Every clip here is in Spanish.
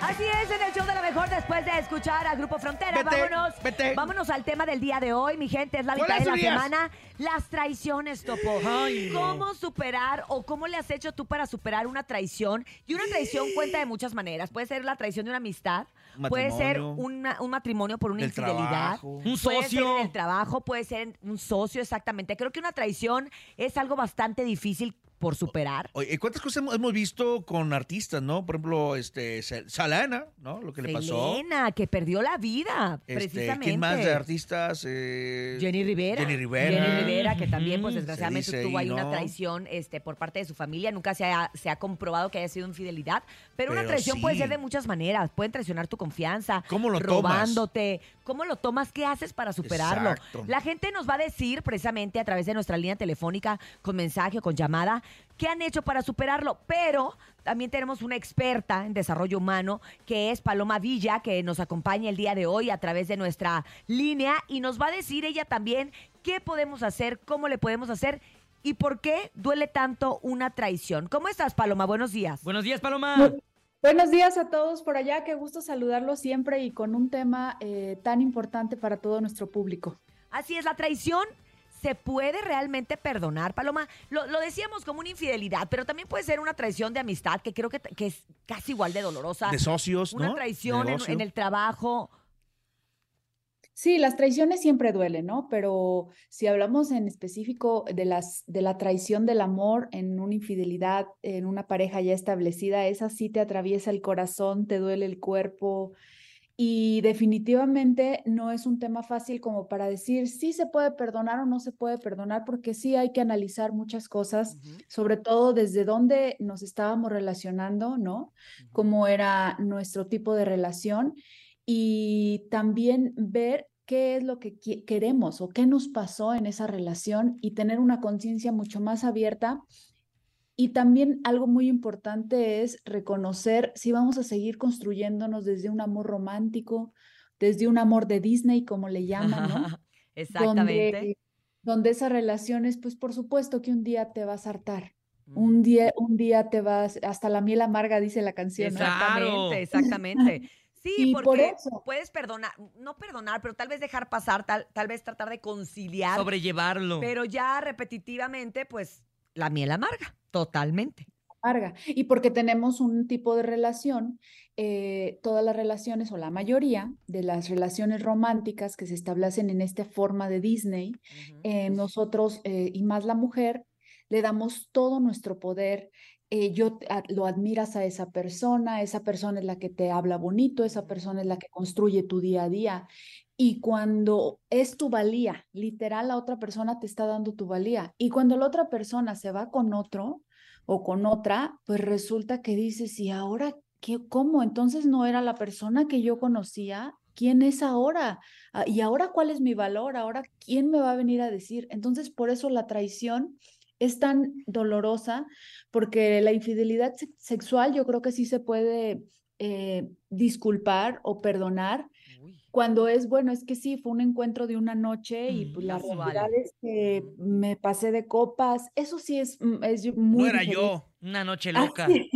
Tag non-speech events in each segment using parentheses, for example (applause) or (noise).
Así es, en el show de la mejor después de escuchar a Grupo Frontera. Vete, vámonos, vete. vámonos al tema del día de hoy, mi gente. Es la ¿Cuál mitad de la semana. Las traiciones, Topo. Ay, no. ¿Cómo superar o cómo le has hecho tú para superar una traición? Y una traición cuenta de muchas maneras. Puede ser la traición de una amistad, puede ser una- un matrimonio por una Del infidelidad. trabajo. Un Puede ser socio. en el trabajo, puede ser en un socio, exactamente. Creo que una traición es algo bastante difícil por superar. Oye, ¿cuántas cosas hemos, hemos visto con artistas, no? Por ejemplo, este, Sal- Salana, ¿no? Lo que le pasó. Selena, que perdió la vida, Este, precisamente. ¿Quién más de artistas? Eh, Jenny Rivera. Jenny Rivera. Jenny Rivera, que también, pues desgraciadamente tuvo ahí, una traición este, por parte de su familia. Nunca se ha, se ha comprobado que haya sido infidelidad. Pero, una Pero traición puede ser de muchas maneras. Pueden traicionar tu confianza. ¿Cómo lo tomas? robándote. ¿Cómo lo tomas? ¿Qué haces para superarlo? Exacto. La gente nos va a decir precisamente a través de nuestra línea telefónica, con mensaje o con llamada, qué han hecho para superarlo. Pero también tenemos una experta en desarrollo humano, que es Paloma Villa, que nos acompaña el día de hoy a través de nuestra línea y nos va a decir ella también qué podemos hacer, cómo le podemos hacer y por qué duele tanto una traición. ¿Cómo estás, Paloma? Buenos días. Buenos días, Paloma. Buenos días a todos por allá, qué gusto saludarlos siempre y con un tema eh, tan importante para todo nuestro público. Así es, la traición se puede realmente perdonar, Paloma. Lo, lo decíamos como una infidelidad, pero también puede ser una traición de amistad, que creo que, que es casi igual de dolorosa. De socios, una ¿no? traición en, en el trabajo. Sí, las traiciones siempre duelen, ¿no? Pero si hablamos en específico de las de la traición del amor en una infidelidad, en una pareja ya establecida, esa sí te atraviesa el corazón, te duele el cuerpo y definitivamente no es un tema fácil como para decir si se puede perdonar o no se puede perdonar, porque sí hay que analizar muchas cosas, sobre todo desde dónde nos estábamos relacionando, ¿no? Cómo era nuestro tipo de relación y también ver qué es lo que queremos o qué nos pasó en esa relación y tener una conciencia mucho más abierta. Y también algo muy importante es reconocer si vamos a seguir construyéndonos desde un amor romántico, desde un amor de Disney, como le llaman, ¿no? (laughs) Exactamente. Donde, donde esas relaciones, pues por supuesto que un día te vas a hartar. Un día, un día te vas, hasta la miel amarga, dice la canción. Exactamente, exactamente. (laughs) Sí, Y porque por eso. puedes perdonar, no perdonar, pero tal vez dejar pasar, tal, tal vez tratar de conciliar, Sobrellevarlo. pero ya repetitivamente, pues la miel amarga, totalmente. amarga. Y porque tenemos un tipo de relación, eh, todas las relaciones o la mayoría de las relaciones románticas que se establecen en esta forma de Disney, eh, nosotros eh, y más la mujer le damos todo nuestro poder. eh, yo a- lo admiras a esa persona, esa persona es la que te habla bonito, esa persona es la que construye tu día a día. Y cuando es tu valía, literal, la otra persona te está dando tu valía. Y cuando la otra persona se va con otro o con otra, pues resulta que dices, ¿y ahora qué? ¿Cómo? Entonces no era la persona que yo conocía. ¿Quién es ahora? Ah, ¿Y ahora cuál es mi valor? ¿Ahora quién me va a venir a decir? Entonces, por eso la traición es tan dolorosa, porque la infidelidad se- sexual yo creo que sí se puede eh, disculpar o perdonar. Cuando es, bueno, es que sí, fue un encuentro de una noche y Mm, pues la casual. realidad es que me pasé de copas, eso sí es, mm, es No muy era diferente. yo. Una noche Ah, loca. sí.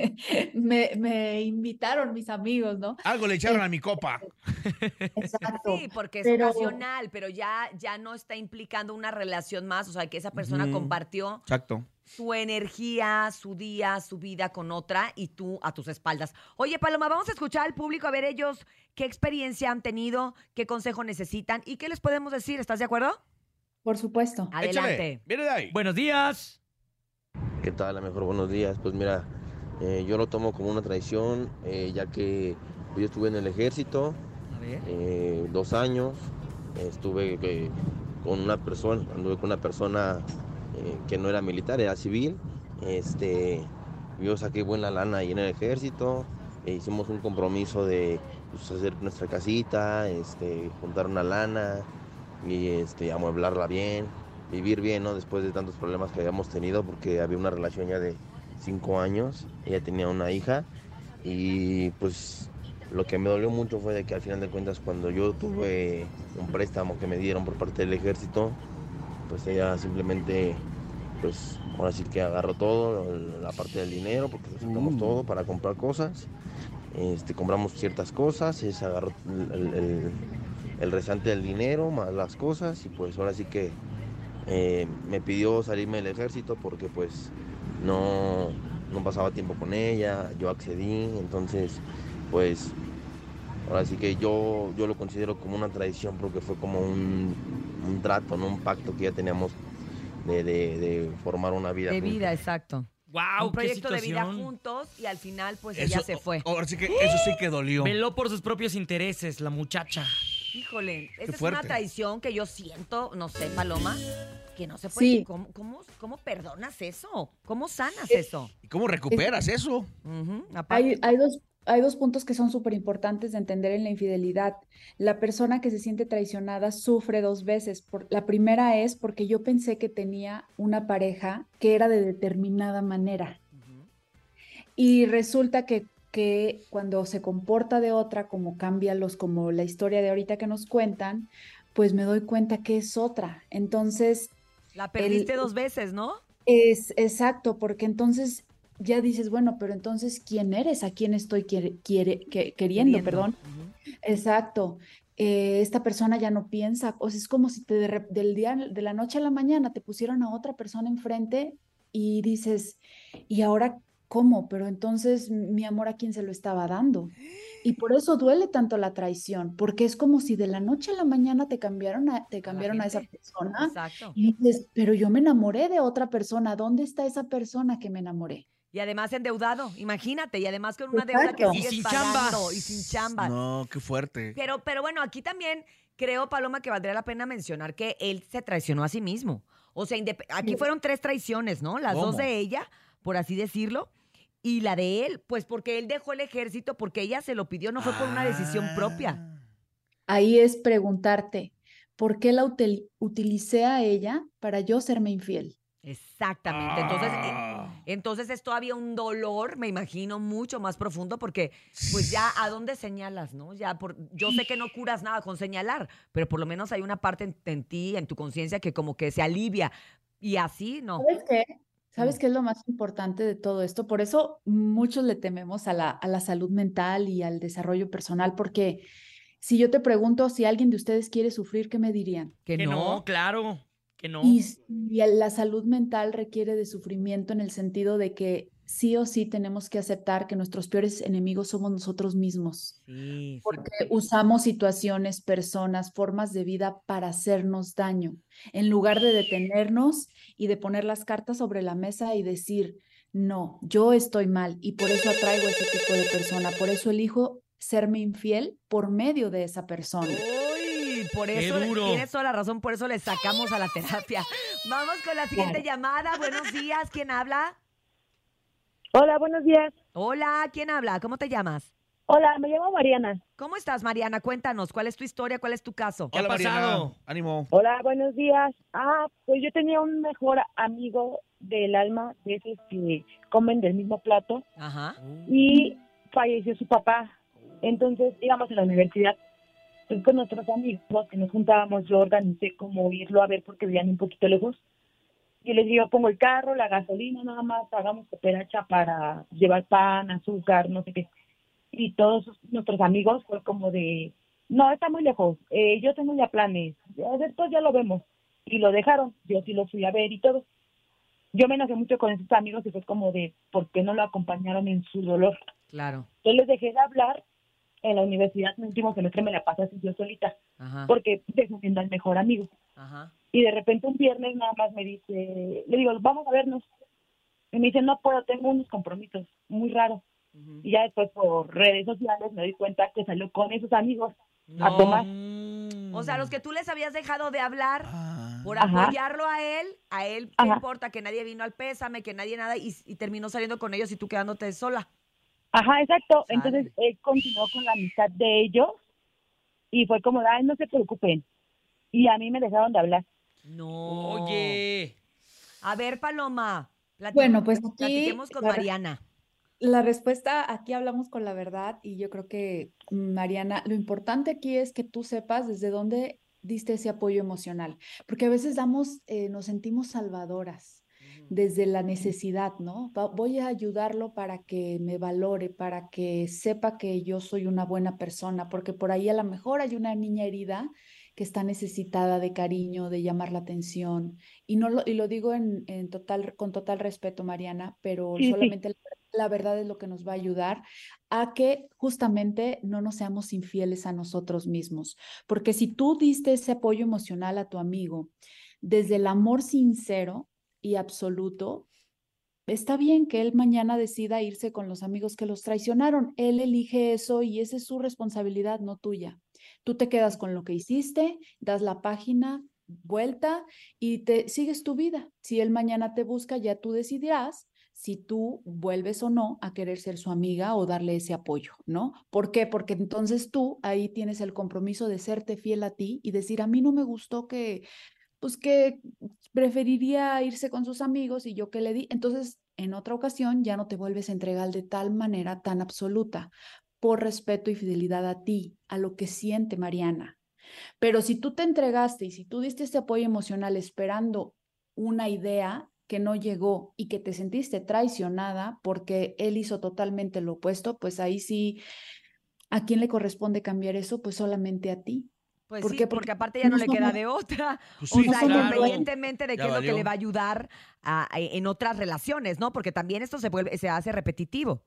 (laughs) me, me invitaron mis amigos, ¿no? Algo le echaron a mi copa. (laughs) Exacto. Sí, porque es pero- ocasional, pero ya, ya no está implicando una relación más, o sea, que esa persona compartió Exacto. su energía, su día, su vida con otra y tú a tus espaldas. Oye, Paloma, vamos a escuchar al público a ver ellos qué experiencia han tenido, qué consejo necesitan y qué les podemos decir. ¿Estás de acuerdo? Por supuesto. Adelante. Échale. Viene de ahí. Buenos días. ¿Qué tal? A lo mejor buenos días. Pues mira, eh, yo lo tomo como una traición, eh, ya que yo estuve en el ejército eh, dos años, estuve con una persona, anduve con una persona que no era militar, era civil. Este, yo saqué buena lana ahí en el ejército, e hicimos un compromiso de pues, hacer nuestra casita, este, juntar una lana y este, amueblarla bien, vivir bien, ¿no? Después de tantos problemas que habíamos tenido, porque había una relación ya de cinco años, ella tenía una hija y pues lo que me dolió mucho fue de que al final de cuentas cuando yo tuve un préstamo que me dieron por parte del ejército, pues ella simplemente, pues ahora sí que agarró todo, la parte del dinero, porque sacamos Mm. todo para comprar cosas este, compramos ciertas cosas, se agarró el, el- el restante del dinero, más las cosas, y pues ahora sí que eh, me pidió salirme del ejército porque pues no, no pasaba tiempo con ella, yo accedí, entonces pues ahora sí que yo, yo lo considero como una tradición porque fue como un, un trato, ¿no? un pacto que ya teníamos de, de- de formar una vida. De juntos. vida, exacto. Wow, un proyecto de vida juntos y al final pues ella se fue. Ahora sí que eso sí que dolió. Veló por sus propios intereses, la muchacha. Híjole, esa es una traición que yo siento, no sé, Paloma, que no se puede. Sí. ¿Cómo, cómo, cómo perdonas eso? ¿Cómo sanas Eh, eso? ¿Y cómo recuperas eso? Hay, hay dos, hay dos puntos que son súper importantes de entender en la infidelidad. La persona que se siente traicionada sufre dos veces. Por, la primera es porque yo pensé que tenía una pareja que era de determinada manera. Y resulta que, que cuando se comporta de otra, como cambia los, como la historia de ahorita que nos cuentan, pues me doy cuenta que es otra. Entonces, La perdiste el- dos veces, ¿no? es exacto, porque entonces ya dices, bueno, pero entonces, ¿quién eres? ¿A quién estoy quiere- quiere- que- queriendo? Perdón. Exacto. Eh, esta persona ya no piensa, o sea, es como si te de del día, de la noche a la mañana te pusieran a otra persona enfrente y dices, ¿y ahora cómo? Pero entonces, mi amor, ¿a quién se lo estaba dando? Y por eso duele tanto la traición, porque es como si de la noche a la mañana te cambiaron a, te cambiaron a esa persona Exacto. y dices, pero yo me enamoré de otra persona, ¿dónde está esa persona que me enamoré? Y además endeudado, imagínate, y además con una deuda que. Y sigues sin chamba. pagando y sin chamba. No, qué fuerte. Pero, pero bueno, aquí también creo, Paloma, que valdría la pena mencionar que él se traicionó a sí mismo. O sea, aquí fueron tres traiciones, ¿no? Las dos de ella, por así decirlo, y la de él, pues porque él dejó el ejército porque ella se lo pidió, no fue por una decisión propia. Ah. Ahí es preguntarte, ¿por qué la util- utilicé a ella para yo serme infiel? Exactamente. Entonces, eh, Ah. entonces es todavía un dolor, me imagino, mucho más profundo, porque pues ya a dónde señalas, ¿no? Ya por, yo sé que no curas nada con señalar, pero por lo menos hay una parte en, en ti, en tu conciencia, que como que se alivia. Y así, no. ¿Sabes qué? ¿Sabes Mm. qué es lo más importante de todo esto? Por eso muchos le tememos a la, a la salud mental y al desarrollo personal, porque si yo te pregunto si alguien de ustedes quiere sufrir, ¿qué me dirían? Que, Que no. no, claro. Que no. Y, la salud mental requiere de sufrimiento en el sentido de que sí o sí tenemos que aceptar que nuestros peores enemigos somos nosotros mismos. Sí, sí. Porque usamos situaciones, personas, formas de vida para hacernos daño, en lugar de detenernos y de poner las cartas sobre la mesa y decir, no, yo estoy mal y por eso atraigo a ese tipo de persona, por eso elijo serme infiel por medio de esa persona. Uy, por eso tienes toda la razón, por eso le sacamos a la terapia. Vamos con la siguiente llamada. Buenos días, ¿quién habla? Hola, buenos días. Hola, ¿quién habla? ¿Cómo te llamas? Hola, me llamo Mariana. ¿Cómo estás, Mariana? Cuéntanos, ¿cuál es tu historia? ¿Cuál es tu caso? ¿Qué ha Mariana. pasado? Ánimo. Hola, buenos días. Ah, pues yo tenía un mejor amigo del alma, de esos que comen del mismo plato, Ajá. y falleció su papá. Entonces íbamos a la universidad pues, con nuestros amigos que nos juntábamos. Yo organicé como irlo a ver porque vivían un poquito lejos. Y les digo, pongo el carro, la gasolina, nada más, hagamos cooperacha para llevar pan, azúcar, no sé qué. Y todos nuestros amigos fue como de, no, está muy lejos, eh, yo tengo ya planes, después ya lo vemos. Y lo dejaron, yo sí lo fui a ver y todo. Yo me enojé mucho con esos amigos y fue como de, ¿por qué no lo acompañaron en su dolor? Claro. Yo les dejé de hablar en la universidad, mi último semestre me la pasé así yo solita, Ajá. porque defendiendo al mejor amigo. Ajá. Y de repente un viernes nada más me dice, le digo, vamos a vernos. Y me dice, no puedo, tengo unos compromisos, muy raro. Y ya después por redes sociales me doy cuenta que salió con esos amigos. No. a tomar. O sea, los que tú les habías dejado de hablar Ah. por Ajá. apoyarlo a él, a él qué Ajá. importa que nadie vino al pésame, que nadie nada, y, y terminó saliendo con ellos y tú quedándote sola. Ajá, exacto. Sale. Entonces él continuó con la amistad de ellos y fue como, ay, no se preocupen. Y a mí me dejaron de hablar. No. Oye. A ver, Paloma. Bueno, pues aquí Platiquemos con la- Mariana. La respuesta, aquí hablamos con la verdad y yo creo que, Mariana, lo importante aquí es que tú sepas desde dónde diste ese apoyo emocional, porque a veces damos, eh, nos sentimos salvadoras, desde la necesidad, ¿no? Voy a ayudarlo para que me valore, para que sepa que yo soy una buena persona, porque por ahí a lo mejor hay una niña herida que está necesitada de cariño, de llamar la atención. Y, no lo, y lo digo en, en total, con total respeto, Mariana, pero Sí, sí. solamente la, la verdad es lo que nos va a ayudar a que justamente no nos seamos infieles a nosotros mismos. Porque si tú diste ese apoyo emocional a tu amigo desde el amor sincero y absoluto, está bien que él mañana decida irse con los amigos que los traicionaron. Él elige eso y esa es su responsabilidad, no tuya. Tú te quedas con lo que hiciste, das la página vuelta y te sigues tu vida. Si él mañana te busca, ya tú decidirás si tú vuelves o no a querer ser su amiga o darle ese apoyo, ¿no? ¿Por qué? Porque entonces tú ahí tienes el compromiso de serte fiel a ti y decir, a mí no me gustó que, pues que preferiría irse con sus amigos y yo que le di. Entonces, en otra ocasión ya no te vuelves a entregar de tal manera tan absoluta por respeto y fidelidad a ti, a lo que siente Mariana. Pero si tú te entregaste y si tú diste este apoyo emocional esperando una idea que no llegó y que te sentiste traicionada porque él hizo totalmente lo opuesto, pues ahí sí, ¿a quién le corresponde cambiar eso? Pues solamente a ti. Pues ¿Por sí, qué? porque Porque aparte ya no no le queda de otra. Pues o sea, claro. independientemente de Ya qué es lo que le va a ayudar a- a- en otras relaciones, ¿no? Porque también esto se vuelve, se hace repetitivo.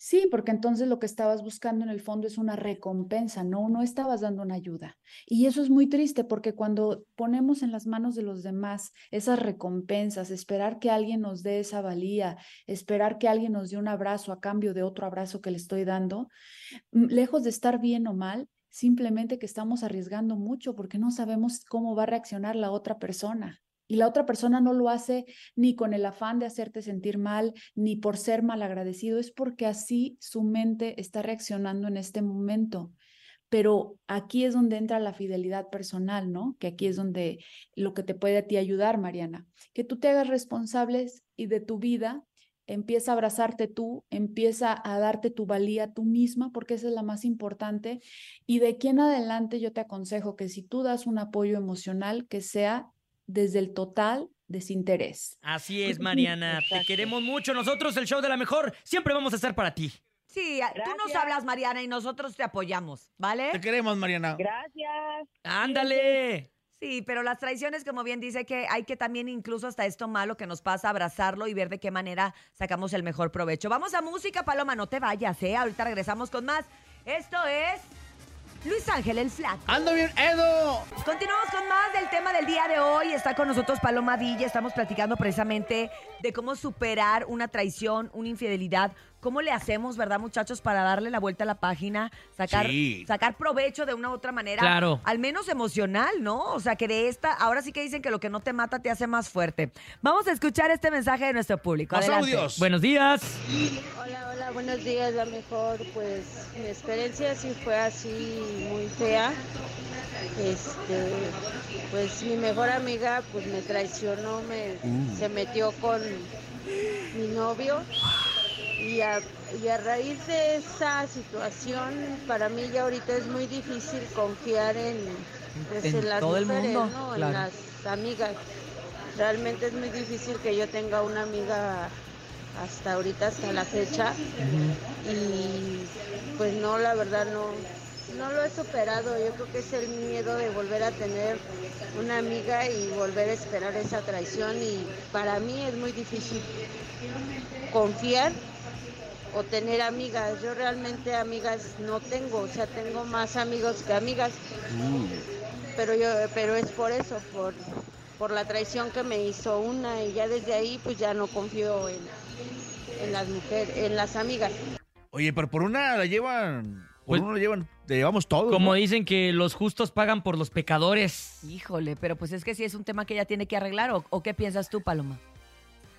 Sí, porque entonces lo que estabas buscando en el fondo es una recompensa, no, no estabas dando una ayuda. Y eso es muy triste porque cuando ponemos en las manos de los demás esas recompensas, esperar que alguien nos dé esa valía, esperar que alguien nos dé un abrazo a cambio de otro abrazo que le estoy dando, mm, lejos de estar bien o mal, simplemente que estamos arriesgando mucho porque no sabemos cómo va a reaccionar la otra persona. Y la otra persona no lo hace ni con el afán de hacerte sentir mal, ni por ser mal agradecido, es porque así su mente está reaccionando en este momento. Pero aquí es donde entra la fidelidad personal, ¿no? Que aquí es donde lo que te puede a ti ayudar, Mariana, que tú te hagas responsables y de tu vida empieza a abrazarte tú, empieza a darte tu valía tú misma, porque esa es la más importante. Y de aquí en adelante yo te aconsejo que si tú das un apoyo emocional, que sea desde el total desinterés. Así es, (laughs) Mariana. Te queremos mucho. Nosotros, el show de la mejor, siempre vamos a estar para ti. Sí, tú nos hablas, Mariana, y nosotros te apoyamos, ¿vale? Te queremos, Mariana. Gracias. Ándale. Sí, pero las traiciones, como bien dice, que hay que también incluso hasta esto malo que nos pasa, abrazarlo y ver de qué manera sacamos el mejor provecho. Vamos a música, Paloma, no te vayas, ¿eh? Ahorita regresamos con más. Esto es Luis Ángel el Flaco. ¡Ando bien, Edo! Continuamos con más del tema del día de hoy. Está con nosotros Paloma Villa. Estamos platicando precisamente de cómo superar una traición, una infidelidad. ¿Cómo le hacemos, verdad, muchachos, para darle la vuelta a la página, sacar, Sí. sacar provecho de una u otra manera? Claro. Al menos emocional, ¿no? O sea, que de esta, ahora sí que dicen que lo que no te mata te hace más fuerte. Vamos a escuchar este mensaje de nuestro público. Audios. Buenos días. Hola, hola, buenos días. La mejor, pues mi experiencia sí fue así muy fea. Este, pues mi mejor amiga pues me traicionó, me se metió con mi novio y a, y a raíz de esa situación para mí ya ahorita es muy difícil confiar en, pues, En en las todo el mujeres, mundo, ¿no? claro. En las amigas. Realmente es muy difícil que yo tenga una amiga hasta ahorita, hasta la fecha. Y pues no, la verdad no, no lo he superado. Yo creo que es el miedo de volver a tener una amiga y volver a esperar esa traición. Y para mí es muy difícil confiar o tener amigas. Yo realmente amigas no tengo, o sea, tengo más amigos que amigas. Pero yo, pero es por eso, por, por la traición que me hizo una y ya desde ahí pues ya no confío en, en las mujeres, en las amigas. Oye, pero por una la llevan. Por Pues- una la llevan. Le llevamos todo. Como ¿no? dicen que los justos pagan por los pecadores. Híjole, pero pues es que sí es un tema que ella tiene que arreglar. ¿O, o qué piensas tú, Paloma?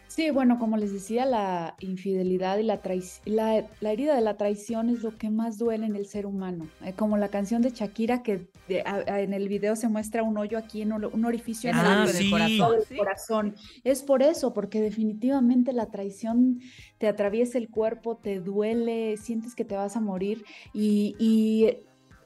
Sí, bueno, como les decía, la infidelidad y la traición, la, la herida de la traición es lo que más duele en el ser humano. Eh, como la canción de Shakira que de- a- a- en el video se muestra un hoyo aquí, en un, orificio en el Ah, hoyo sí. del ¿sí? corazón. Es por eso, porque definitivamente la traición te atraviesa el cuerpo, te duele, sientes que te vas a morir y, y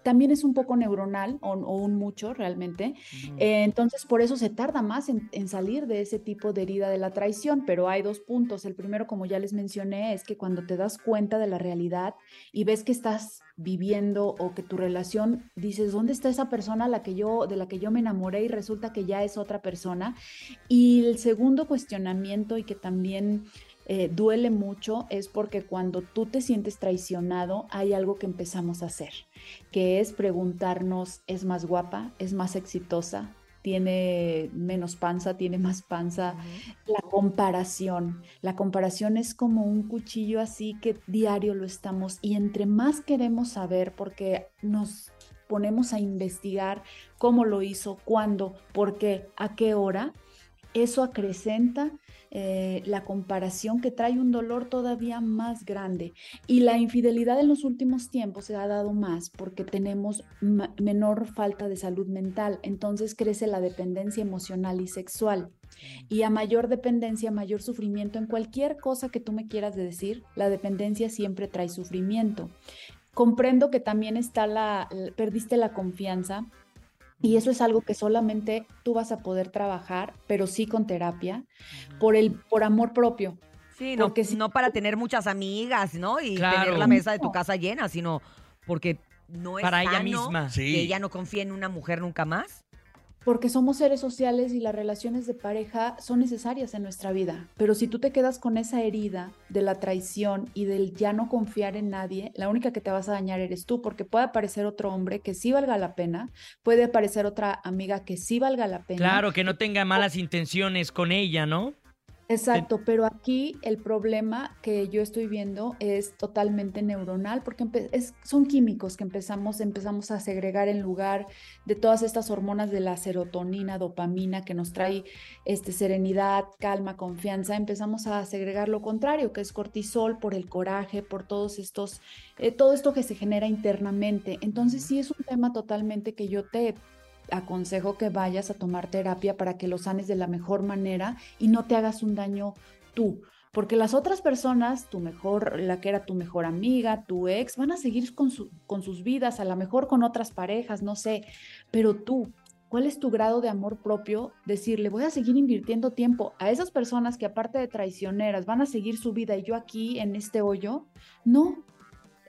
también es un poco neuronal o, o un mucho realmente. Eh, entonces, por eso se tarda más en, en salir de ese tipo de herida de la traición, pero hay dos puntos. El primero, como ya les mencioné, es que cuando te das cuenta de la realidad y ves que estás viviendo o que tu relación dices, ¿dónde está esa persona a la que yo, de la que yo me enamoré y resulta que ya es otra persona? Y el segundo cuestionamiento y que también eh, duele mucho es porque cuando tú te sientes traicionado hay algo que empezamos a hacer, que es preguntarnos, ¿es más guapa? ¿Es más exitosa? tiene menos panza, tiene más panza. La comparación, la comparación es como un cuchillo así que diario lo estamos y entre más queremos saber porque nos ponemos a investigar cómo lo hizo, cuándo, por qué, a qué hora, eso acrecenta eh, la comparación que trae un dolor todavía más grande. Y la infidelidad en los últimos tiempos se ha dado más porque tenemos menor falta de salud mental, entonces crece la dependencia emocional y sexual. Y a mayor dependencia, mayor sufrimiento en cualquier cosa que tú me quieras decir, la dependencia siempre trae sufrimiento. Comprendo que también está la, perdiste la confianza, y eso es algo que solamente tú vas a poder trabajar, pero sí con terapia, por el por amor propio. Sí, no, porque no para tener muchas amigas, ¿no? Y tener la mesa de tu casa llena, sino porque no es para ella misma. que ella no confía en una mujer nunca más porque somos seres sociales y las relaciones de pareja son necesarias en nuestra vida. Pero si tú te quedas con esa herida de la traición y del ya no confiar en nadie, la única que te vas a dañar eres tú, porque puede aparecer otro hombre que sí valga la pena, puede aparecer otra amiga que sí valga la pena. Claro, que no tenga malas intenciones con ella, ¿no? Exacto, pero aquí el problema que yo estoy viendo es totalmente neuronal porque es, son químicos que empezamos, empezamos a segregar en lugar de todas estas hormonas de la serotonina, dopamina que nos trae este, serenidad, calma, confianza, empezamos a segregar lo contrario, que es cortisol por el coraje, por todos estos, eh, todo esto que se genera internamente. Entonces sí es un tema totalmente que yo te aconsejo que vayas a tomar terapia para que lo sanes de la mejor manera y no te hagas un daño tú. Porque las otras personas, tu mejor, la que era tu mejor amiga, tu ex, van a seguir con, su, con sus vidas, a lo mejor con otras parejas, no sé, pero tú, ¿cuál es tu grado de amor propio? Decirle, voy a seguir invirtiendo tiempo a esas personas que aparte de traicioneras van a seguir su vida y yo aquí en este hoyo. No,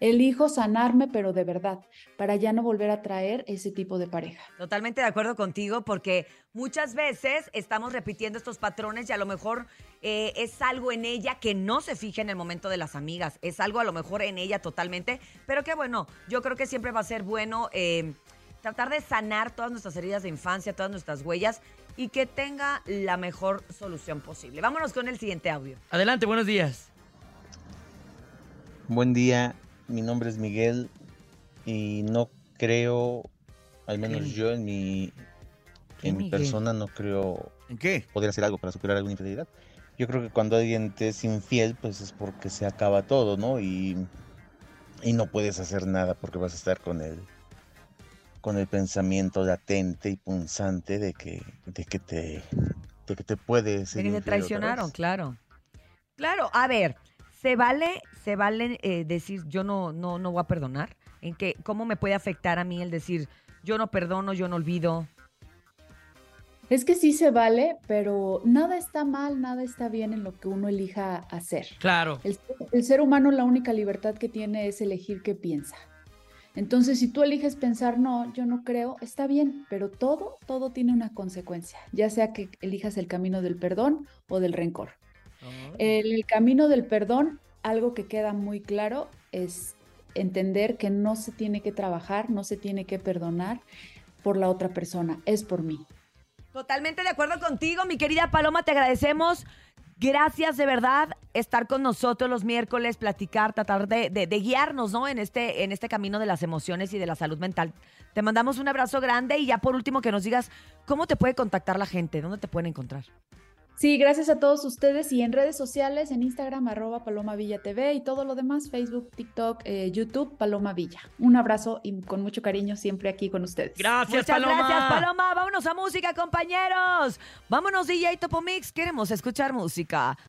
Elijo sanarme, pero de verdad, para ya no volver a traer ese tipo de pareja. Totalmente de acuerdo contigo, porque muchas veces estamos repitiendo estos patrones y a lo mejor eh, es algo en ella que no se fija en el momento de las amigas, es algo a lo mejor en ella totalmente, pero que bueno, yo creo que siempre va a ser bueno eh, tratar de sanar todas nuestras heridas de infancia, todas nuestras huellas y que tenga la mejor solución posible. Vámonos con el siguiente audio. Adelante, buenos días. Buen día, mi nombre es Miguel y no creo, al menos yo en mi, en mi persona no creo ¿En qué? poder hacer algo para superar alguna infidelidad. Yo creo que cuando alguien te es infiel, pues es porque se acaba todo, ¿no? Y, y no puedes hacer nada porque vas a estar con el, con el pensamiento latente y punzante de que, de que te, de que te puede ser. te traicionaron, claro. Claro, a ver, ¿Se vale, se vale eh, decir yo no, no, no voy a perdonar? ¿En qué, ¿Cómo me puede afectar a mí el decir yo no perdono, yo no olvido? Es que sí se vale, pero nada está mal, nada está bien en lo que uno elija hacer. Claro. El, el, ser humano la única libertad que tiene es elegir qué piensa. Entonces, si tú eliges pensar, no, yo no creo, está bien, pero todo, todo tiene una consecuencia, ya sea que elijas el camino del perdón o del rencor. En el camino del perdón, algo que queda muy claro es entender que no se tiene que trabajar, no se tiene que perdonar por la otra persona, es por mí. Totalmente de acuerdo contigo, mi querida Paloma, te agradecemos. Gracias de verdad estar con nosotros los miércoles, platicar, tratar de, guiarnos ¿no? en, este, en este camino de las emociones y de la salud mental. Te mandamos un abrazo grande y ya por último que nos digas cómo te puede contactar la gente, dónde te pueden encontrar. Sí, gracias a todos ustedes y en redes sociales, en Instagram, arroba Paloma Villa TV y todo lo demás, Facebook, TikTok, eh, YouTube, Paloma Villa. Un abrazo y con mucho cariño siempre aquí con ustedes. Gracias, Muchas Paloma. gracias, Paloma. Vámonos a música, compañeros. Vámonos, DJ Topo Mix. Queremos escuchar música.